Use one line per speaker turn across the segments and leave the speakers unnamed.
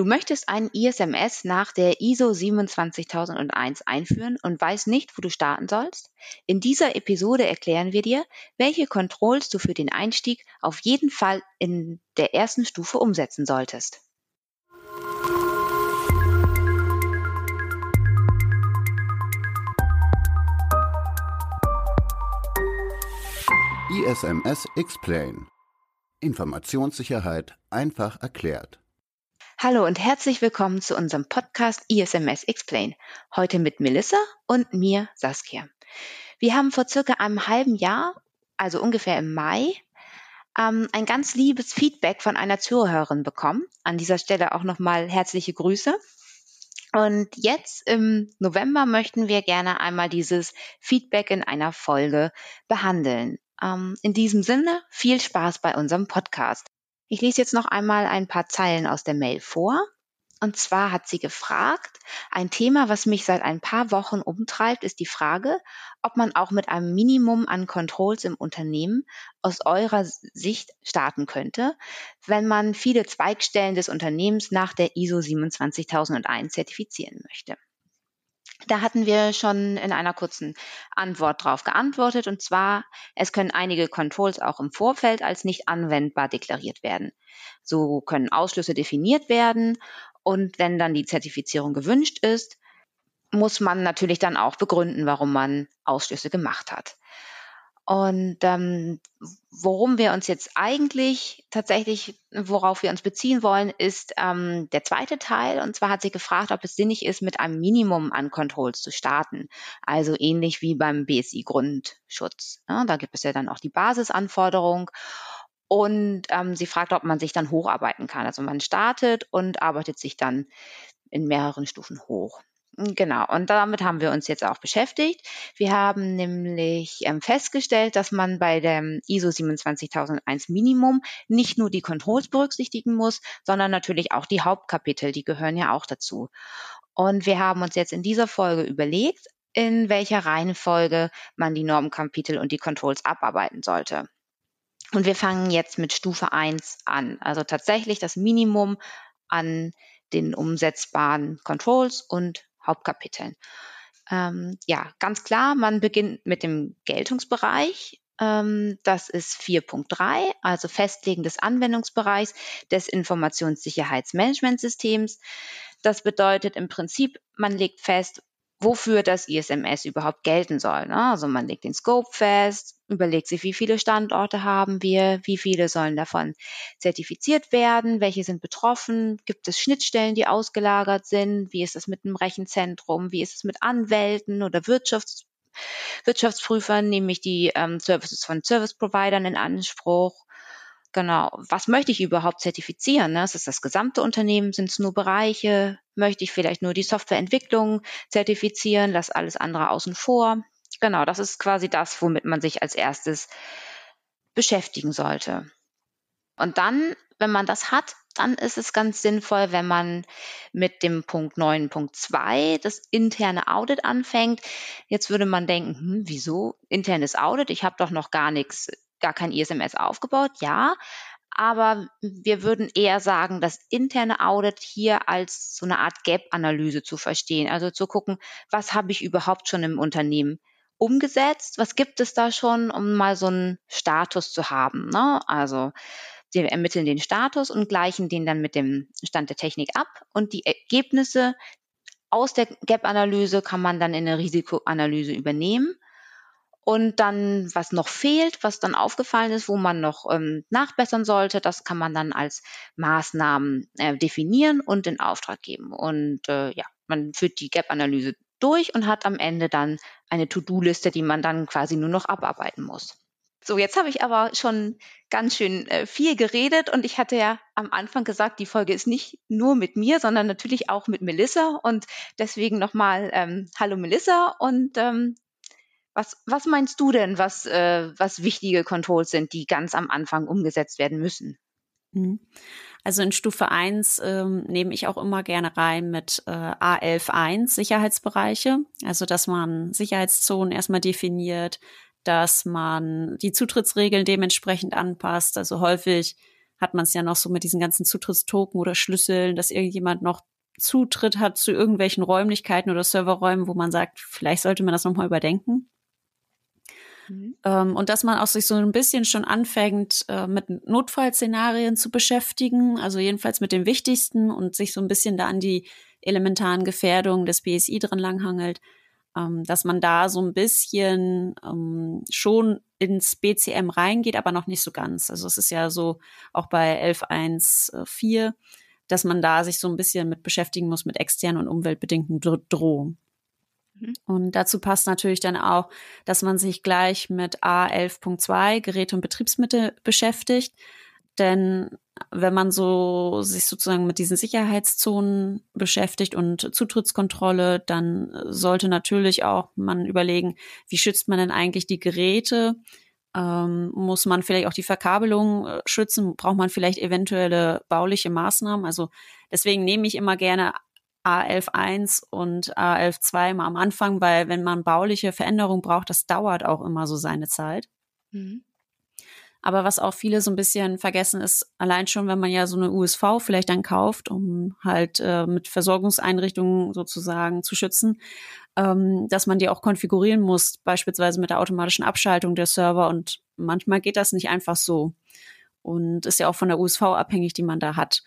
Du möchtest einen ISMS nach der ISO 27001 einführen und weißt nicht, wo du starten sollst? In dieser Episode erklären wir dir, welche Controls du für den Einstieg auf jeden Fall in der ersten Stufe umsetzen solltest.
ISMS Explain. Informationssicherheit einfach erklärt.
Hallo und herzlich willkommen zu unserem Podcast ISMS Explain. Heute mit Melissa und mir, Saskia. Wir haben vor circa einem halben Jahr, also ungefähr im Mai, ähm, ein ganz liebes Feedback von einer Zuhörerin bekommen. An dieser Stelle auch nochmal herzliche Grüße. Und jetzt im November möchten wir gerne einmal dieses Feedback in einer Folge behandeln. Ähm, in diesem Sinne, viel Spaß bei unserem Podcast. Ich lese jetzt noch einmal ein paar Zeilen aus der Mail vor. Und zwar hat sie gefragt, ein Thema, was mich seit ein paar Wochen umtreibt, ist die Frage, ob man auch mit einem Minimum an Controls im Unternehmen aus eurer Sicht starten könnte, wenn man viele Zweigstellen des Unternehmens nach der ISO 27001 zertifizieren möchte. Da hatten wir schon in einer kurzen Antwort drauf geantwortet. Und zwar, es können einige Controls auch im Vorfeld als nicht anwendbar deklariert werden. So können Ausschlüsse definiert werden. Und wenn dann die Zertifizierung gewünscht ist, muss man natürlich dann auch begründen, warum man Ausschlüsse gemacht hat. Und ähm, worum wir uns jetzt eigentlich tatsächlich, worauf wir uns beziehen wollen, ist ähm, der zweite Teil. Und zwar hat sie gefragt, ob es sinnig ist, mit einem Minimum an Controls zu starten. Also ähnlich wie beim BSI-Grundschutz. Ja, da gibt es ja dann auch die Basisanforderung. Und ähm, sie fragt, ob man sich dann hocharbeiten kann. Also man startet und arbeitet sich dann in mehreren Stufen hoch. Genau, und damit haben wir uns jetzt auch beschäftigt. Wir haben nämlich ähm, festgestellt, dass man bei dem ISO 27001 Minimum nicht nur die Controls berücksichtigen muss, sondern natürlich auch die Hauptkapitel, die gehören ja auch dazu. Und wir haben uns jetzt in dieser Folge überlegt, in welcher Reihenfolge man die Normkapitel und die Controls abarbeiten sollte. Und wir fangen jetzt mit Stufe 1 an, also tatsächlich das Minimum an den umsetzbaren Controls und Hauptkapiteln. Ähm, ja, ganz klar, man beginnt mit dem Geltungsbereich. Ähm, das ist 4.3, also Festlegen des Anwendungsbereichs des Informationssicherheitsmanagementsystems. Das bedeutet im Prinzip, man legt fest, wofür das ISMS überhaupt gelten soll. Ne? Also man legt den Scope fest, überlegt sich, wie viele Standorte haben wir, wie viele sollen davon zertifiziert werden, welche sind betroffen, gibt es Schnittstellen, die ausgelagert sind, wie ist es mit einem Rechenzentrum, wie ist es mit Anwälten oder Wirtschafts Wirtschaftsprüfern, nehme ich die ähm, Services von Service Providern in Anspruch. Genau. Was möchte ich überhaupt zertifizieren? Ne? Ist es das gesamte Unternehmen? Sind es nur Bereiche? Möchte ich vielleicht nur die Softwareentwicklung zertifizieren? Lass alles andere außen vor. Genau, das ist quasi das, womit man sich als erstes beschäftigen sollte. Und dann, wenn man das hat, dann ist es ganz sinnvoll, wenn man mit dem Punkt 9.2 das interne Audit anfängt. Jetzt würde man denken, hm, wieso internes Audit? Ich habe doch noch gar nichts gar kein ISMS aufgebaut, ja. Aber wir würden eher sagen, das interne Audit hier als so eine Art Gap-Analyse zu verstehen. Also zu gucken, was habe ich überhaupt schon im Unternehmen umgesetzt? Was gibt es da schon, um mal so einen Status zu haben? Ne? Also wir ermitteln den Status und gleichen den dann mit dem Stand der Technik ab und die Ergebnisse aus der Gap-Analyse kann man dann in eine Risikoanalyse übernehmen und dann, was noch fehlt, was dann aufgefallen ist, wo man noch ähm, nachbessern sollte, das kann man dann als Maßnahmen äh, definieren und in Auftrag geben. Und äh, ja, man führt die Gap-Analyse durch und hat am Ende dann eine To-Do-Liste, die man dann quasi nur noch abarbeiten muss. So, jetzt habe ich aber schon ganz schön äh, viel geredet und ich hatte ja am Anfang gesagt, die Folge ist nicht nur mit mir, sondern natürlich auch mit Melissa und deswegen nochmal ähm, Hallo Melissa und ähm, was, was meinst du denn, was, äh, was wichtige Controls sind, die ganz am Anfang umgesetzt werden müssen?
Mhm. Also in Stufe 1 ähm, nehme ich auch immer gerne rein mit äh, A11.1 Sicherheitsbereiche, also dass man Sicherheitszonen erstmal definiert, dass man die Zutrittsregeln dementsprechend anpasst. Also häufig hat man es ja noch so mit diesen ganzen Zutrittstoken oder Schlüsseln, dass irgendjemand noch Zutritt hat zu irgendwelchen Räumlichkeiten oder Serverräumen, wo man sagt, vielleicht sollte man das nochmal überdenken. Mhm. Ähm, und dass man auch sich so ein bisschen schon anfängt, äh, mit Notfallszenarien zu beschäftigen, also jedenfalls mit dem wichtigsten und sich so ein bisschen da an die elementaren Gefährdungen des BSI dran langhangelt, ähm, dass man da so ein bisschen ähm, schon ins BCM reingeht, aber noch nicht so ganz. Also es ist ja so auch bei 11.1.4, dass man da sich so ein bisschen mit beschäftigen muss mit externen und umweltbedingten Drohungen. Mhm. Und dazu passt natürlich dann auch, dass man sich gleich mit A11.2 Geräte und Betriebsmittel beschäftigt. Denn wenn man so sich sozusagen mit diesen Sicherheitszonen beschäftigt und Zutrittskontrolle, dann sollte natürlich auch man überlegen, wie schützt man denn eigentlich die Geräte? Ähm, muss man vielleicht auch die Verkabelung äh, schützen? Braucht man vielleicht eventuelle bauliche Maßnahmen? Also deswegen nehme ich immer gerne A11.1 und A11.2 mal am Anfang, weil wenn man bauliche Veränderungen braucht, das dauert auch immer so seine Zeit. Mhm. Aber was auch viele so ein bisschen vergessen ist, allein schon, wenn man ja so eine USV vielleicht dann kauft, um halt äh, mit Versorgungseinrichtungen sozusagen zu schützen, ähm, dass man die auch konfigurieren muss, beispielsweise mit der automatischen Abschaltung der Server. Und manchmal geht das nicht einfach so. Und ist ja auch von der USV abhängig, die man da hat.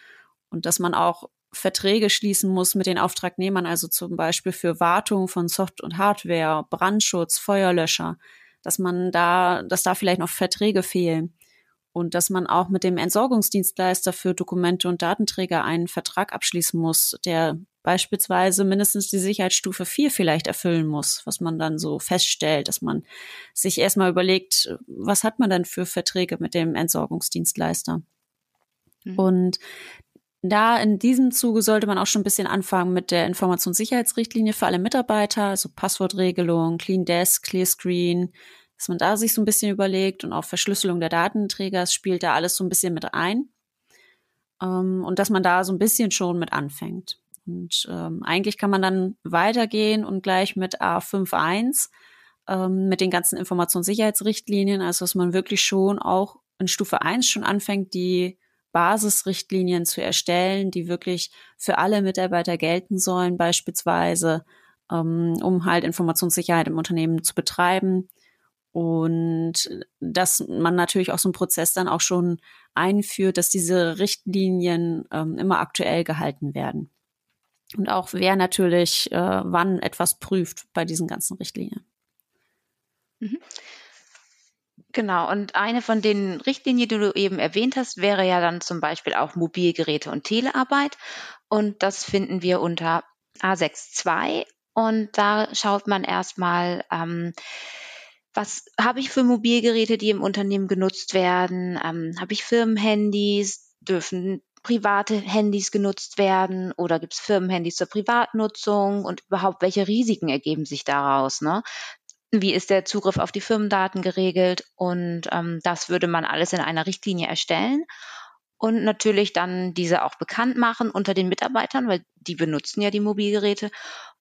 Und dass man auch Verträge schließen muss mit den Auftragnehmern, also zum Beispiel für Wartung von Soft- und Hardware, Brandschutz, Feuerlöscher, dass man da, dass da vielleicht noch Verträge fehlen und dass man auch mit dem Entsorgungsdienstleister für Dokumente und Datenträger einen Vertrag abschließen muss, der beispielsweise mindestens die Sicherheitsstufe 4 vielleicht erfüllen muss, was man dann so feststellt, dass man sich erstmal überlegt, was hat man denn für Verträge mit dem Entsorgungsdienstleister? Mhm. Und da in diesem Zuge sollte man auch schon ein bisschen anfangen mit der Informationssicherheitsrichtlinie für alle Mitarbeiter, also Passwortregelung, Clean Desk, Clear Screen, dass man da sich so ein bisschen überlegt und auch Verschlüsselung der Datenträger, spielt da alles so ein bisschen mit ein. Ähm, und dass man da so ein bisschen schon mit anfängt. Und ähm, eigentlich kann man dann weitergehen und gleich mit A5.1 ähm, mit den ganzen Informationssicherheitsrichtlinien, also dass man wirklich schon auch in Stufe 1 schon anfängt, die Basisrichtlinien zu erstellen, die wirklich für alle Mitarbeiter gelten sollen, beispielsweise, ähm, um halt Informationssicherheit im Unternehmen zu betreiben. Und dass man natürlich auch so einen Prozess dann auch schon einführt, dass diese Richtlinien ähm, immer aktuell gehalten werden. Und auch wer natürlich äh, wann etwas prüft bei diesen ganzen Richtlinien.
Mhm. Genau, und eine von den Richtlinien, die du eben erwähnt hast, wäre ja dann zum Beispiel auch Mobilgeräte und Telearbeit. Und das finden wir unter A6.2. Und da schaut man erstmal, ähm, was habe ich für Mobilgeräte, die im Unternehmen genutzt werden? Ähm, habe ich Firmenhandys? Dürfen private Handys genutzt werden oder gibt es Firmenhandys zur Privatnutzung und überhaupt welche Risiken ergeben sich daraus? Ne? Wie ist der Zugriff auf die Firmendaten geregelt und ähm, das würde man alles in einer Richtlinie erstellen und natürlich dann diese auch bekannt machen unter den Mitarbeitern, weil die benutzen ja die Mobilgeräte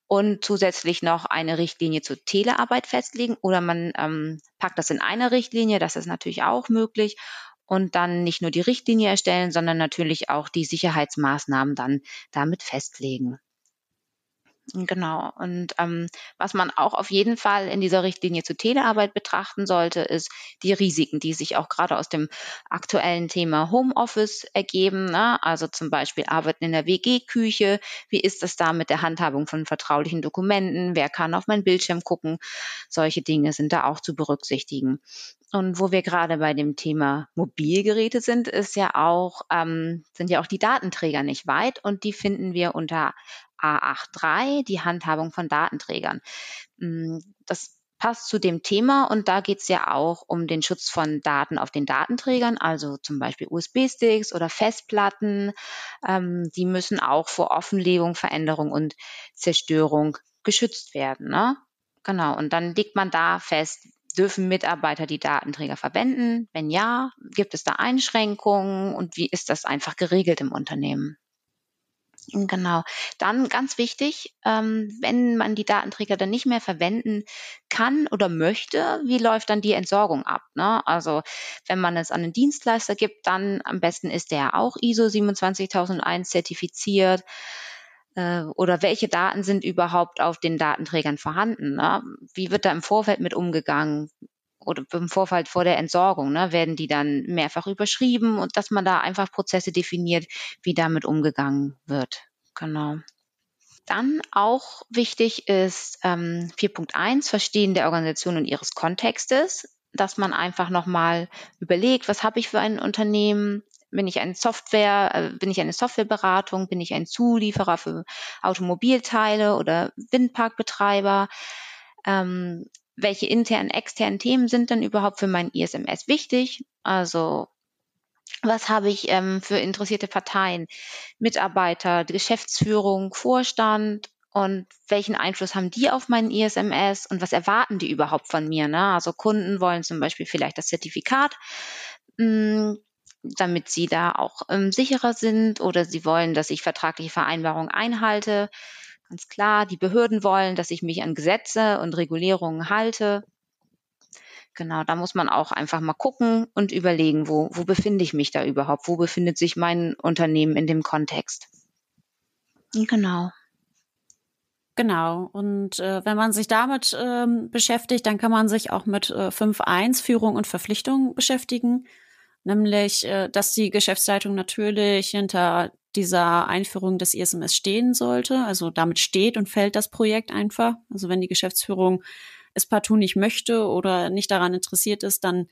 und zusätzlich noch eine Richtlinie zur Telearbeit festlegen oder man ähm, packt das in eine Richtlinie, das ist natürlich auch möglich und dann nicht nur die Richtlinie erstellen, sondern natürlich auch die Sicherheitsmaßnahmen dann damit festlegen. Genau. Und ähm, was man auch auf jeden Fall in dieser Richtlinie zur Telearbeit betrachten sollte, ist die Risiken, die sich auch gerade aus dem aktuellen Thema Homeoffice ergeben. Ne? Also zum Beispiel Arbeiten in der WG-Küche. Wie ist das da mit der Handhabung von vertraulichen Dokumenten? Wer kann auf meinen Bildschirm gucken? Solche Dinge sind da auch zu berücksichtigen. Und wo wir gerade bei dem Thema Mobilgeräte sind, ist ja auch, ähm, sind ja auch die Datenträger nicht weit und die finden wir unter A83, die Handhabung von Datenträgern. Mm, das passt zu dem Thema und da geht es ja auch um den Schutz von Daten auf den Datenträgern, also zum Beispiel USB-Sticks oder Festplatten. Ähm, die müssen auch vor Offenlegung, Veränderung und Zerstörung geschützt werden. Ne? Genau, und dann legt man da fest, dürfen Mitarbeiter die Datenträger verwenden? Wenn ja, gibt es da Einschränkungen und wie ist das einfach geregelt im Unternehmen? Genau. Dann ganz wichtig, ähm, wenn man die Datenträger dann nicht mehr verwenden kann oder möchte, wie läuft dann die Entsorgung ab? Ne? Also wenn man es an einen Dienstleister gibt, dann am besten ist der auch ISO 27001 zertifiziert. Äh, oder welche Daten sind überhaupt auf den Datenträgern vorhanden? Ne? Wie wird da im Vorfeld mit umgegangen? Oder im Vorfeld vor der Entsorgung, ne, werden die dann mehrfach überschrieben und dass man da einfach Prozesse definiert, wie damit umgegangen wird. Genau. Dann auch wichtig ist ähm, 4.1, Verstehen der Organisation und ihres Kontextes, dass man einfach nochmal überlegt, was habe ich für ein Unternehmen, bin ich eine Software, äh, bin ich eine Softwareberatung, bin ich ein Zulieferer für Automobilteile oder Windparkbetreiber, ähm, welche internen, externen Themen sind denn überhaupt für mein ISMS wichtig? Also was habe ich ähm, für interessierte Parteien, Mitarbeiter, Geschäftsführung, Vorstand und welchen Einfluss haben die auf meinen ISMS und was erwarten die überhaupt von mir? Ne? Also Kunden wollen zum Beispiel vielleicht das Zertifikat, mh, hm, damit sie da auch ähm, sicherer sind oder sie wollen, dass ich vertragliche Vereinbarungen einhalte. Ganz klar, die Behörden wollen, dass ich mich an Gesetze und Regulierungen halte. Genau, da muss man auch einfach mal gucken und überlegen, wo, wo befinde ich mich da überhaupt? Wo befindet sich mein Unternehmen in dem Kontext? Genau.
Genau. Und äh, wenn man sich damit ähm, beschäftigt, dann kann man sich auch mit äh, 5.1 Führung und Verpflichtung beschäftigen. Nämlich, äh, dass die Geschäftsleitung natürlich hinter dieser Einführung des ISMS stehen sollte. Also damit steht und fällt das Projekt einfach. Also wenn die Geschäftsführung es partout nicht möchte oder nicht daran interessiert ist, dann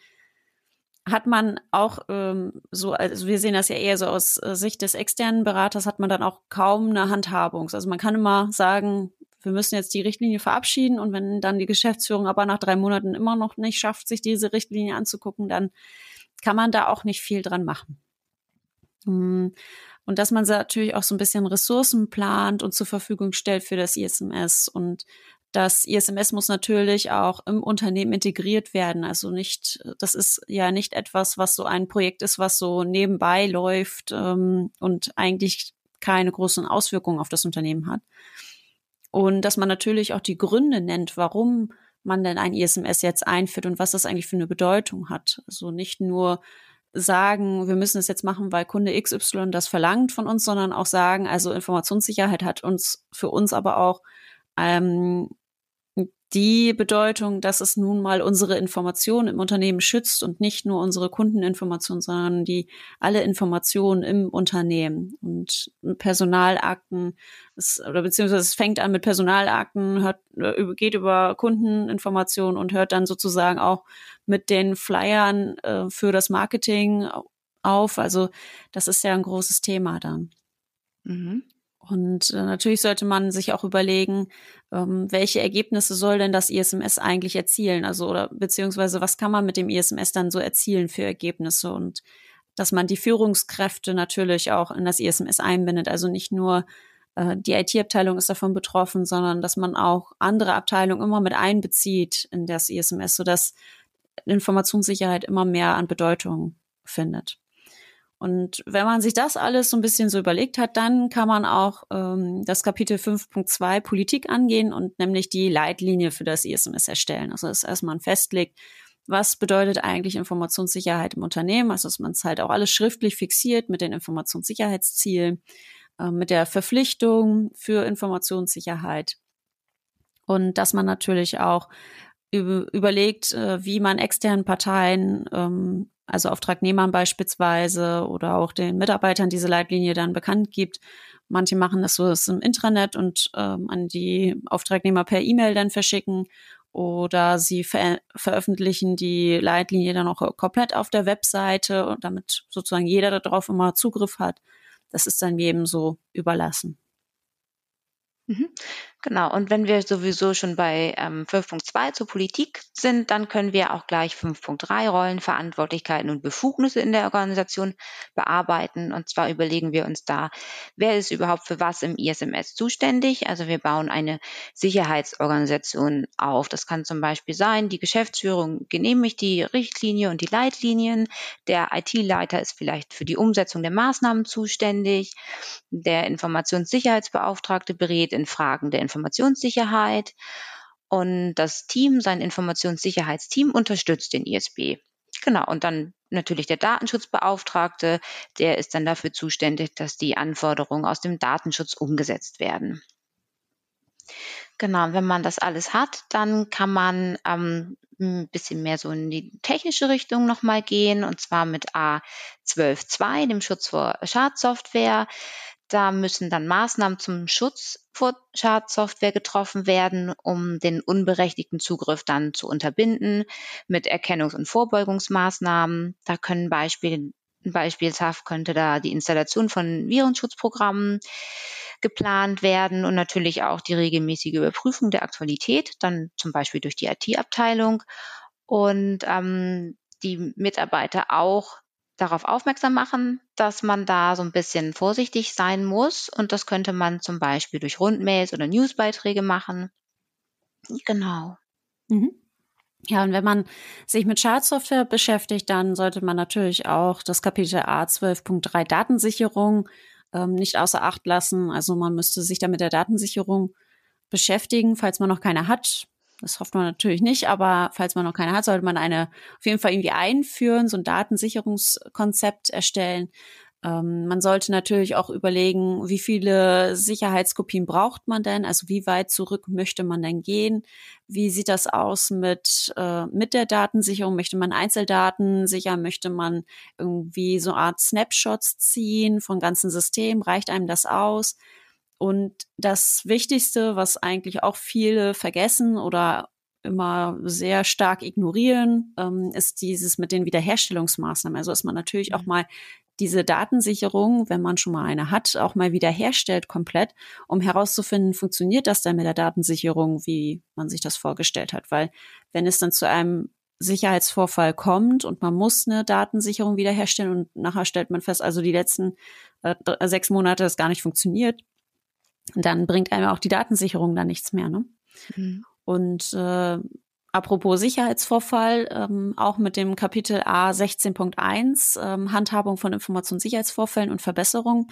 hat man auch ähm, so, also wir sehen das ja eher so aus äh, Sicht des externen Beraters, hat man dann auch kaum eine Handhabung. Also man kann immer sagen, wir müssen jetzt die Richtlinie verabschieden und wenn dann die Geschäftsführung aber nach drei Monaten immer noch nicht schafft, sich diese Richtlinie anzugucken, dann kann man da auch nicht viel dran machen. Hm. Und dass man natürlich auch so ein bisschen Ressourcen plant und zur Verfügung stellt für das ISMS und das ISMS muss natürlich auch im Unternehmen integriert werden. Also nicht, das ist ja nicht etwas, was so ein Projekt ist, was so nebenbei läuft ähm, und eigentlich keine großen Auswirkungen auf das Unternehmen hat. Und dass man natürlich auch die Gründe nennt, warum man denn ein ISMS jetzt einführt und was das eigentlich für eine Bedeutung hat. Also nicht nur sagen, wir müssen es jetzt machen, weil Kunde XY das verlangt von uns, sondern auch sagen, also Informationssicherheit hat uns für uns aber auch ähm, die Bedeutung, dass es nun mal unsere Informationen im Unternehmen schützt und nicht nur unsere Kundeninformationen, sondern die alle Informationen im Unternehmen und Personalakten, es, oder beziehungsweise es fängt an mit Personalakten, hört, äh, geht über Kundeninformationen und hört dann sozusagen auch mit den Flyern äh, für das Marketing auf. Also das ist ja ein großes Thema dann. Mhm. Und äh, natürlich sollte man sich auch überlegen, ähm, welche Ergebnisse soll denn das ISMS eigentlich erzielen? Also oder beziehungsweise was kann man mit dem ISMS dann so erzielen für Ergebnisse und dass man die Führungskräfte natürlich auch in das ISMS einbindet. Also nicht nur äh, die IT-Abteilung ist davon betroffen, sondern dass man auch andere Abteilungen immer mit einbezieht in das ISMS, sodass Informationssicherheit immer mehr an Bedeutung findet. Und wenn man sich das alles so ein bisschen so überlegt hat, dann kann man auch ähm, das Kapitel 5.2 Politik angehen und nämlich die Leitlinie für das ISMS erstellen. Also dass erstmal festlegt, was bedeutet eigentlich Informationssicherheit im Unternehmen, also dass man es halt auch alles schriftlich fixiert mit den Informationssicherheitszielen, äh, mit der Verpflichtung für Informationssicherheit und dass man natürlich auch überlegt, äh, wie man externen Parteien ähm, also Auftragnehmern beispielsweise oder auch den Mitarbeitern diese Leitlinie dann bekannt gibt. Manche machen das so im Intranet und ähm, an die Auftragnehmer per E-Mail dann verschicken oder sie ver veröffentlichen die Leitlinie dann auch komplett auf der Webseite und damit sozusagen jeder darauf immer Zugriff hat. Das ist dann jedem so überlassen.
Mhm. Genau, und wenn wir sowieso schon bei ähm, 5.2 zur Politik sind, dann können wir auch gleich 5.3 Rollen, Verantwortlichkeiten und Befugnisse in der Organisation bearbeiten. Und zwar überlegen wir uns da, wer ist überhaupt für was im ISMS zuständig. Also wir bauen eine Sicherheitsorganisation auf. Das kann zum Beispiel sein, die Geschäftsführung genehmigt die Richtlinie und die Leitlinien. Der IT-Leiter ist vielleicht für die Umsetzung der Maßnahmen zuständig. Der Informationssicherheitsbeauftragte berät in Fragen der Informationssicherheit. Und das Team, sein Informationssicherheitsteam, unterstützt den ISB. Genau, und dann natürlich der Datenschutzbeauftragte, der ist dann dafür zuständig, dass die Anforderungen aus dem Datenschutz umgesetzt werden. Genau, wenn man das alles hat, dann kann man ähm, ein bisschen mehr so in die technische Richtung nochmal gehen, und zwar mit A12.2, dem Schutz vor Schadsoftware. Da müssen dann Maßnahmen zum Schutz vor Schadsoftware getroffen werden, um den unberechtigten Zugriff dann zu unterbinden mit Erkennungs- und Vorbeugungsmaßnahmen. Da können Beispiele, beispielshaft könnte da die Installation von Virenschutzprogrammen geplant werden und natürlich auch die regelmäßige Überprüfung der Aktualität, dann zum Beispiel durch die IT-Abteilung und ähm, die Mitarbeiter auch darauf aufmerksam machen, dass man da so ein bisschen vorsichtig sein muss. Und das könnte man zum Beispiel durch Rundmails oder Newsbeiträge machen. Genau.
Mhm. Ja, und wenn man sich mit Schadsoftware beschäftigt, dann sollte man natürlich auch das Kapitel A12.3 Datensicherung ähm, nicht außer Acht lassen. Also man müsste sich da mit der Datensicherung beschäftigen, falls man noch keine hat. Das hofft man natürlich nicht, aber falls man noch keine hat, sollte man eine auf jeden Fall irgendwie einführen, so ein Datensicherungskonzept erstellen. Ähm, man sollte natürlich auch überlegen, wie viele Sicherheitskopien braucht man denn? Also wie weit zurück möchte man denn gehen? Wie sieht das aus mit, äh, mit der Datensicherung? Möchte man Einzeldaten sichern? Möchte man irgendwie so eine Art Snapshots ziehen von ganzen Systemen? Reicht einem das aus? Und das Wichtigste, was eigentlich auch viele vergessen oder immer sehr stark ignorieren, ähm, ist dieses mit den Wiederherstellungsmaßnahmen. Also dass man natürlich auch mhm. mal diese Datensicherung, wenn man schon mal eine hat, auch mal wiederherstellt komplett, um herauszufinden, funktioniert das denn mit der Datensicherung, wie man sich das vorgestellt hat. Weil wenn es dann zu einem Sicherheitsvorfall kommt und man muss eine Datensicherung wiederherstellen und nachher stellt man fest, also die letzten äh, sechs Monate das gar nicht funktioniert, dann bringt einem auch die Datensicherung dann nichts mehr. Ne? Mhm. Und äh, apropos Sicherheitsvorfall, ähm, auch mit dem Kapitel A 16.1, ähm, Handhabung von Informationssicherheitsvorfällen und Verbesserung.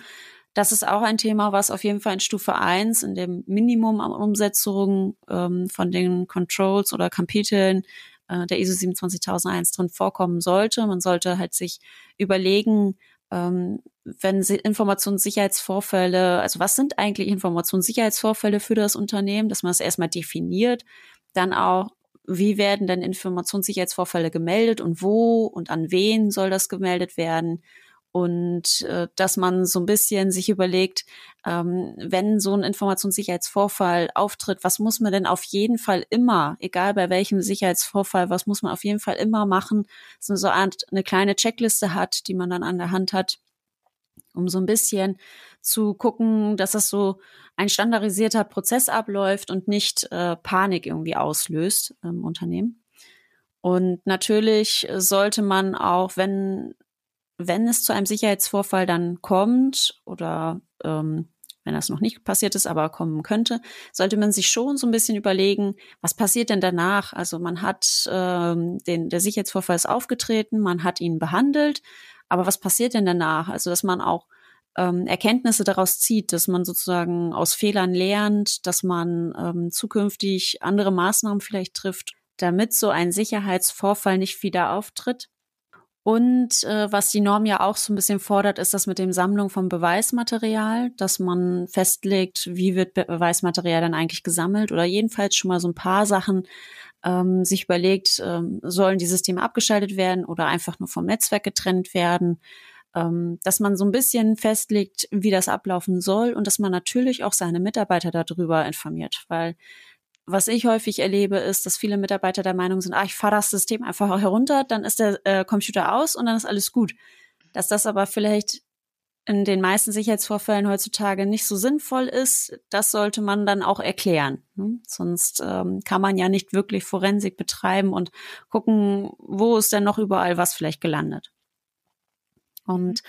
Das ist auch ein Thema, was auf jeden Fall in Stufe 1 in dem Minimum an Umsetzung ähm, von den Controls oder Kapiteln äh, der ISO 27001 drin vorkommen sollte. Man sollte halt sich überlegen, ähm, wenn Informationssicherheitsvorfälle, also was sind eigentlich Informationssicherheitsvorfälle für das Unternehmen, dass man es erstmal definiert, dann auch, wie werden denn Informationssicherheitsvorfälle gemeldet und wo und an wen soll das gemeldet werden? Und äh, dass man so ein bisschen sich überlegt, ähm, wenn so ein Informationssicherheitsvorfall auftritt, was muss man denn auf jeden Fall immer, egal bei welchem Sicherheitsvorfall, was muss man auf jeden Fall immer machen, dass man so eine, Art, eine kleine Checkliste hat, die man dann an der Hand hat, um so ein bisschen zu gucken, dass das so ein standardisierter Prozess abläuft und nicht äh, Panik irgendwie auslöst im Unternehmen. Und natürlich sollte man auch, wenn wenn es zu einem Sicherheitsvorfall dann kommt oder ähm, wenn das noch nicht passiert ist, aber kommen könnte, sollte man sich schon so ein bisschen überlegen, was passiert denn danach? Also man hat ähm, den, der Sicherheitsvorfall ist aufgetreten, man hat ihn behandelt, aber was passiert denn danach? Also dass man auch ähm, Erkenntnisse daraus zieht, dass man sozusagen aus Fehlern lernt, dass man ähm, zukünftig andere Maßnahmen vielleicht trifft, damit so ein Sicherheitsvorfall nicht wieder auftritt. Und äh, was die Norm ja auch so ein bisschen fordert, ist das mit dem Sammlung von Beweismaterial, dass man festlegt, wie wird Beweismaterial dann eigentlich gesammelt oder jedenfalls schon mal so ein paar Sachen ähm, sich überlegt, ähm, sollen die Systeme abgeschaltet werden oder einfach nur vom Netzwerk getrennt werden, ähm, dass man so ein bisschen festlegt, wie das ablaufen soll und dass man natürlich auch seine Mitarbeiter darüber informiert, weil was ich häufig erlebe, ist, dass viele Mitarbeiter der Meinung sind, ah, ich fahre das System einfach herunter, dann ist der äh, Computer aus und dann ist alles gut. Dass das aber vielleicht in den meisten Sicherheitsvorfällen heutzutage nicht so sinnvoll ist, das sollte man dann auch erklären. Ne? Sonst ähm, kann man ja nicht wirklich Forensik betreiben und gucken, wo ist denn noch überall was vielleicht gelandet. Und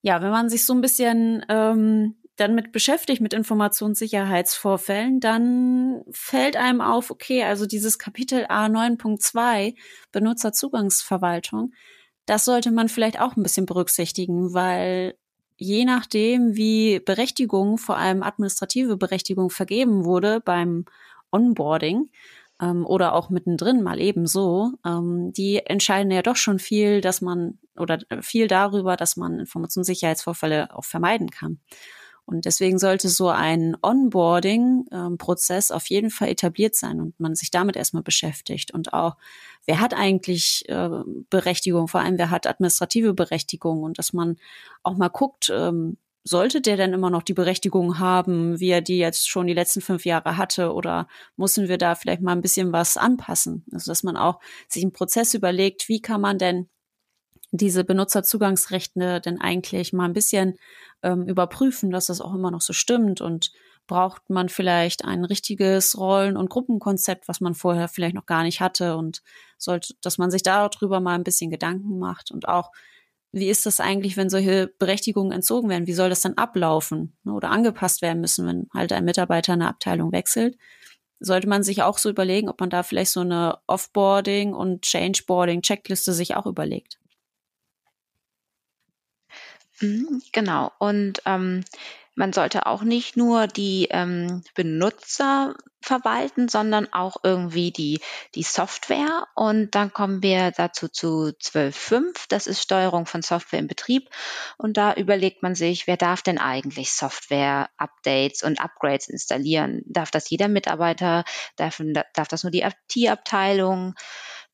ja, wenn man sich so ein bisschen ähm, dann mit beschäftigt, mit Informationssicherheitsvorfällen, dann fällt einem auf, okay, also dieses Kapitel A9.2 Benutzerzugangsverwaltung, das sollte man vielleicht auch ein bisschen berücksichtigen, weil je nachdem, wie Berechtigung, vor allem administrative Berechtigung vergeben wurde beim Onboarding ähm, oder auch mittendrin mal ebenso, ähm, die entscheiden ja doch schon viel, dass man oder viel darüber, dass man Informationssicherheitsvorfälle auch vermeiden kann. Und deswegen sollte so ein Onboarding-Prozess auf jeden Fall etabliert sein und man sich damit erstmal beschäftigt. Und auch, wer hat eigentlich äh, Berechtigung, vor allem wer hat administrative Berechtigung? Und dass man auch mal guckt, ähm, sollte der denn immer noch die Berechtigung haben, wie er die jetzt schon die letzten fünf Jahre hatte, oder müssen wir da vielleicht mal ein bisschen was anpassen? Also dass man auch sich einen Prozess überlegt, wie kann man denn diese Benutzerzugangsrechte denn eigentlich mal ein bisschen ähm, überprüfen, dass das auch immer noch so stimmt und braucht man vielleicht ein richtiges Rollen- und Gruppenkonzept, was man vorher vielleicht noch gar nicht hatte und sollte, dass man sich darüber mal ein bisschen Gedanken macht und auch wie ist das eigentlich, wenn solche Berechtigungen entzogen werden? Wie soll das dann ablaufen ne, oder angepasst werden müssen, wenn halt ein Mitarbeiter eine Abteilung wechselt? Sollte man sich auch so überlegen, ob man da vielleicht so eine Offboarding und Changeboarding Checkliste sich auch überlegt.
Mhm, genau. Und ähm, man sollte auch nicht nur die ähm, Benutzer verwalten, sondern auch irgendwie die, die Software. Und dann kommen wir dazu zu 12.5. Das ist Steuerung von Software im Betrieb. Und da überlegt man sich, wer darf denn eigentlich Software-Updates und Upgrades installieren? Darf das jeder Mitarbeiter? Darf, darf das nur die IT-Abteilung?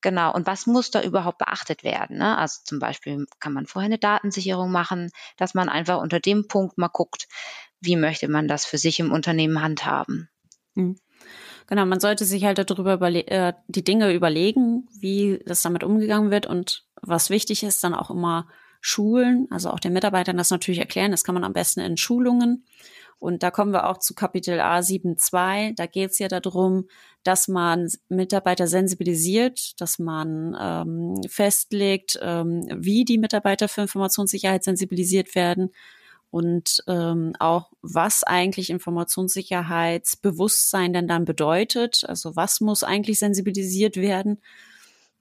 Genau. Und was muss da überhaupt beachtet werden? Ne? Also zum Beispiel kann man vorher eine Datensicherung machen, dass man einfach unter dem Punkt mal guckt, wie möchte man das für sich im Unternehmen handhaben.
Mhm. Genau, man sollte sich halt darüber äh, die Dinge überlegen, wie das damit umgegangen wird und was wichtig ist, dann auch immer schulen, also auch den Mitarbeitern das natürlich erklären. Das kann man am besten in Schulungen und da kommen wir auch zu Kapitel A7.2. Da geht es ja darum, dass man Mitarbeiter sensibilisiert, dass man ähm, festlegt, ähm, wie die Mitarbeiter für Informationssicherheit sensibilisiert werden und ähm, auch was eigentlich Informationssicherheitsbewusstsein denn dann bedeutet. Also was muss eigentlich sensibilisiert werden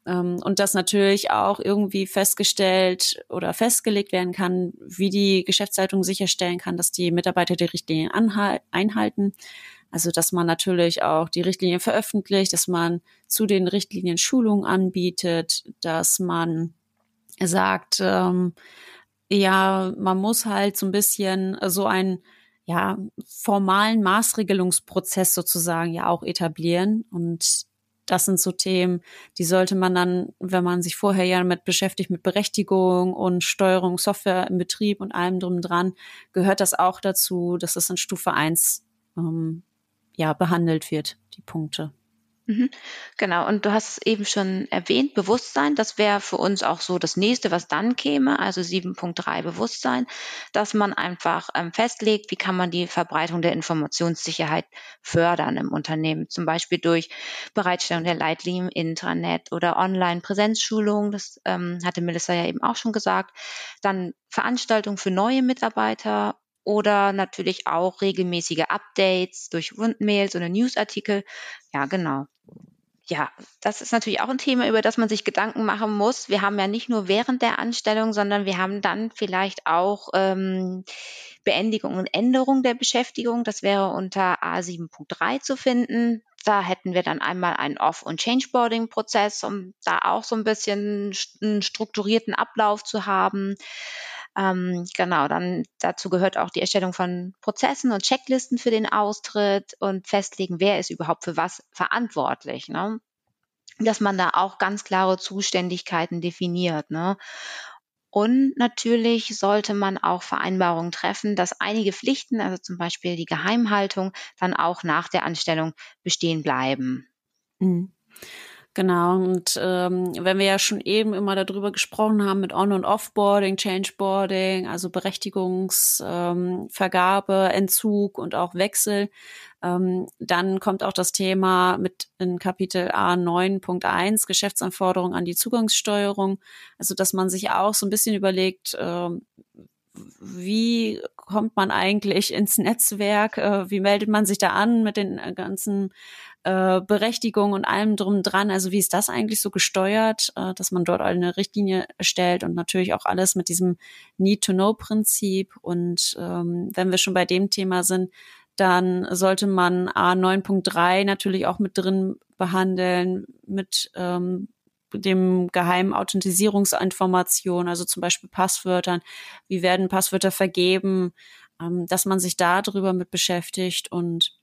und dass natürlich auch irgendwie festgestellt oder festgelegt werden kann, wie die Geschäftsleitung sicherstellen kann, dass die Mitarbeiter die Richtlinien einhalten. Also dass man natürlich auch die Richtlinien veröffentlicht, dass man zu den Richtlinien Schulungen anbietet, dass man sagt, ähm, ja, man muss halt so ein bisschen so einen ja, formalen Maßregelungsprozess sozusagen ja auch etablieren und das sind so Themen, die sollte man dann, wenn man sich vorher ja damit beschäftigt, mit Berechtigung und Steuerung, Software im Betrieb und allem drum dran, gehört das auch dazu, dass es in Stufe 1 ähm, ja, behandelt wird, die Punkte.
Mhm. Genau, und du hast eben schon erwähnt, Bewusstsein, das wäre für uns auch so das nächste, was dann käme, also 7.3 Bewusstsein, dass man einfach ähm, festlegt, wie kann man die Verbreitung der Informationssicherheit fördern im Unternehmen, zum Beispiel durch Bereitstellung der Leitlinien im Intranet oder Online-Präsenzschulungen, das ähm, hatte Melissa ja eben auch schon gesagt, dann Veranstaltungen für neue Mitarbeiter oder natürlich auch regelmäßige Updates durch Rundmails oder Newsartikel. Ja, genau. Ja, das ist natürlich auch ein Thema, über das man sich Gedanken machen muss. Wir haben ja nicht nur während der Anstellung, sondern wir haben dann vielleicht auch ähm, Beendigung und Änderung der Beschäftigung. Das wäre unter A7.3 zu finden. Da hätten wir dann einmal einen Off- und Changeboarding-Prozess, um da auch so ein bisschen einen strukturierten Ablauf zu haben. Ähm, genau, dann dazu gehört auch die Erstellung von Prozessen und Checklisten für den Austritt und festlegen, wer ist überhaupt für was verantwortlich. Ne? Dass man da auch ganz klare Zuständigkeiten definiert. Ne? Und natürlich sollte man auch Vereinbarungen treffen, dass einige Pflichten, also zum Beispiel die Geheimhaltung, dann auch nach der Anstellung bestehen bleiben.
Mhm. Genau, und ähm, wenn wir ja schon eben immer darüber gesprochen haben mit On- und Offboarding, Changeboarding, also Berechtigungsvergabe, ähm, Entzug und auch Wechsel, ähm, dann kommt auch das Thema mit in Kapitel A 9.1 Geschäftsanforderungen an die Zugangssteuerung, also dass man sich auch so ein bisschen überlegt, ähm, wie kommt man eigentlich ins Netzwerk, äh, wie meldet man sich da an mit den ganzen äh, Berechtigung und allem drum dran. Also wie ist das eigentlich so gesteuert, äh, dass man dort eine Richtlinie erstellt und natürlich auch alles mit diesem Need-to-Know-Prinzip. Und ähm, wenn wir schon bei dem Thema sind, dann sollte man A 9.3 natürlich auch mit drin behandeln, mit ähm, dem geheimen Authentisierungsinformation, also zum Beispiel Passwörtern. Wie werden Passwörter vergeben? Ähm, dass man sich da drüber mit beschäftigt und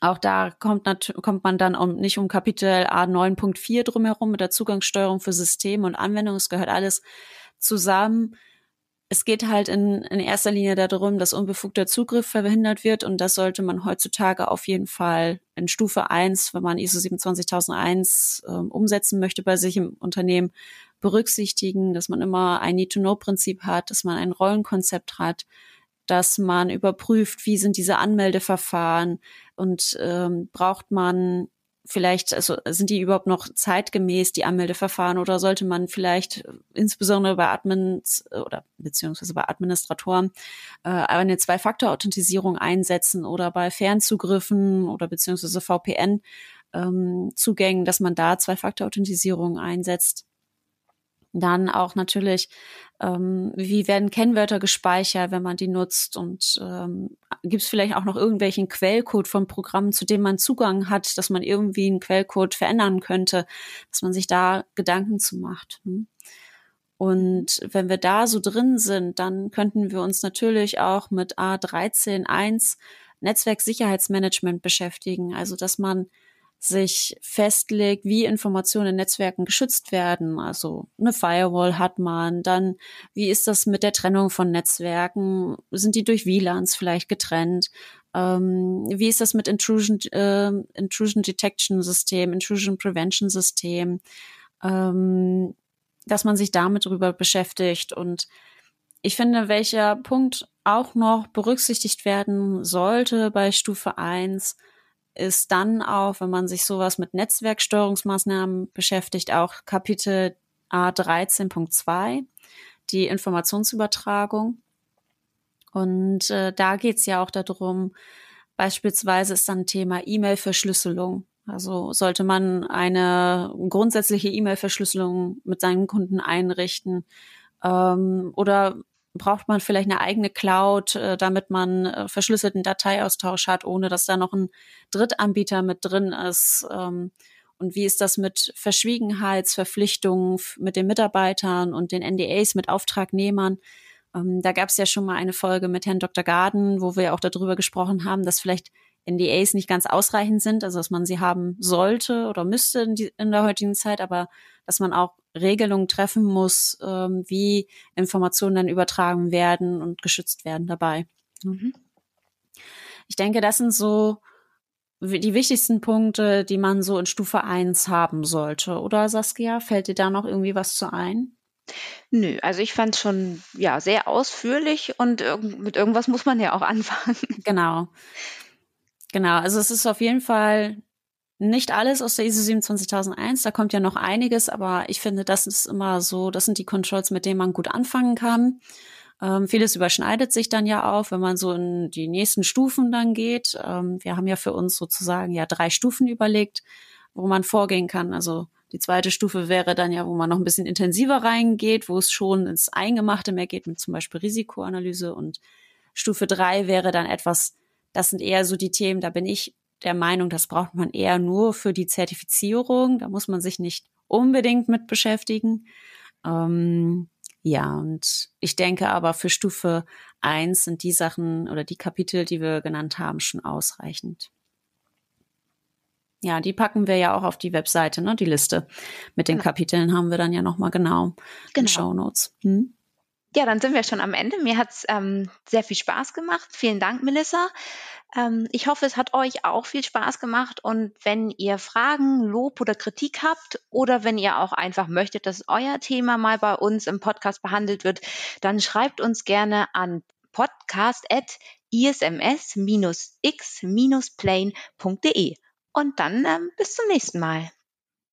auch da kommt, kommt man dann um, nicht um Kapitel A9.4 drumherum mit der Zugangssteuerung für Systeme und Anwendungen. Es gehört alles zusammen. Es geht halt in, in erster Linie darum, dass unbefugter Zugriff verhindert wird und das sollte man heutzutage auf jeden Fall in Stufe 1, wenn man ISO 27001 äh, umsetzen möchte bei sich im Unternehmen, berücksichtigen, dass man immer ein Need-to-Know-Prinzip hat, dass man ein Rollenkonzept hat, dass man überprüft, wie sind diese Anmeldeverfahren und ähm, braucht man vielleicht, also sind die überhaupt noch zeitgemäß, die Anmeldeverfahren, oder sollte man vielleicht insbesondere bei Admins oder beziehungsweise bei Administratoren äh, eine Zwei-Faktor-Authentisierung einsetzen oder bei Fernzugriffen oder beziehungsweise VPN ähm, Zugängen, dass man da Zwei-Faktor-Authentisierung einsetzt. Dann auch natürlich, ähm, wie werden Kennwörter gespeichert, wenn man die nutzt und ähm, gibt es vielleicht auch noch irgendwelchen Quellcode von Programmen, zu dem man Zugang hat, dass man irgendwie einen Quellcode verändern könnte, dass man sich da Gedanken zu macht. Hm? Und wenn wir da so drin sind, dann könnten wir uns natürlich auch mit A13.1 Netzwerksicherheitsmanagement beschäftigen. Also, dass man sich festlegt, wie Informationen in Netzwerken geschützt werden. Also eine Firewall hat man, dann wie ist das mit der Trennung von Netzwerken? Sind die durch WLANs vielleicht getrennt? Ähm, wie ist das mit Intrusion, äh, Intrusion Detection System, Intrusion Prevention System? Ähm, dass man sich damit drüber beschäftigt und ich finde, welcher Punkt auch noch berücksichtigt werden sollte bei Stufe 1, ist dann auch, wenn man sich sowas mit Netzwerksteuerungsmaßnahmen beschäftigt, auch Kapitel A13.2, die Informationsübertragung. Und äh, da geht's ja auch darum, beispielsweise ist dann Thema E-Mail-Verschlüsselung. Also sollte man eine grundsätzliche E-Mail-Verschlüsselung mit seinen Kunden einrichten ähm, oder braucht man vielleicht eine eigene Cloud, äh, damit man äh, verschlüsselten Dateiaustausch hat, ohne dass da noch ein Drittanbieter mit drin ist. Ähm, und wie ist das mit Verschwiegenheitsverpflichtungen mit den Mitarbeitern und den NDAs mit Auftragnehmern? Ähm, da gab es ja schon mal eine Folge mit Herrn Dr. Garden, wo wir auch darüber gesprochen haben, dass vielleicht NDAs nicht ganz ausreichend sind, also dass man sie haben sollte oder müsste in, die, in der heutigen Zeit, aber dass man auch Regelungen treffen muss, ähm, wie Informationen dann übertragen werden und geschützt werden dabei. Mhm. Ich denke, das sind so die wichtigsten Punkte, die man so in Stufe 1 haben sollte. Oder Saskia, fällt dir da noch irgendwie was zu ein?
Nö, also ich fand es schon ja sehr ausführlich und irg mit irgendwas muss man ja auch anfangen.
Genau. Genau, also es ist auf jeden Fall nicht alles aus der ISO 27001, da kommt ja noch einiges, aber ich finde, das ist immer so, das sind die Controls, mit denen man gut anfangen kann. Ähm, vieles überschneidet sich dann ja auch, wenn man so in die nächsten Stufen dann geht. Ähm, wir haben ja für uns sozusagen ja drei Stufen überlegt, wo man vorgehen kann. Also die zweite Stufe wäre dann ja, wo man noch ein bisschen intensiver reingeht, wo es schon ins Eingemachte mehr geht, mit zum Beispiel Risikoanalyse. Und Stufe drei wäre dann etwas, das sind eher so die Themen, da bin ich der Meinung, das braucht man eher nur für die Zertifizierung. Da muss man sich nicht unbedingt mit beschäftigen. Ähm, ja, und ich denke aber für Stufe eins sind die Sachen oder die Kapitel, die wir genannt haben, schon ausreichend. Ja, die packen wir ja auch auf die Webseite, ne? Die Liste mit den genau. Kapiteln haben wir dann ja nochmal genau, genau. in Show Notes. Hm?
Ja, dann sind wir schon am Ende. Mir hat es ähm, sehr viel Spaß gemacht. Vielen Dank, Melissa. Ähm, ich hoffe, es hat euch auch viel Spaß gemacht. Und wenn ihr Fragen, Lob oder Kritik habt oder wenn ihr auch einfach möchtet, dass euer Thema mal bei uns im Podcast behandelt wird, dann schreibt uns gerne an podcast.isms-x-plane.de. Und dann ähm, bis zum nächsten Mal.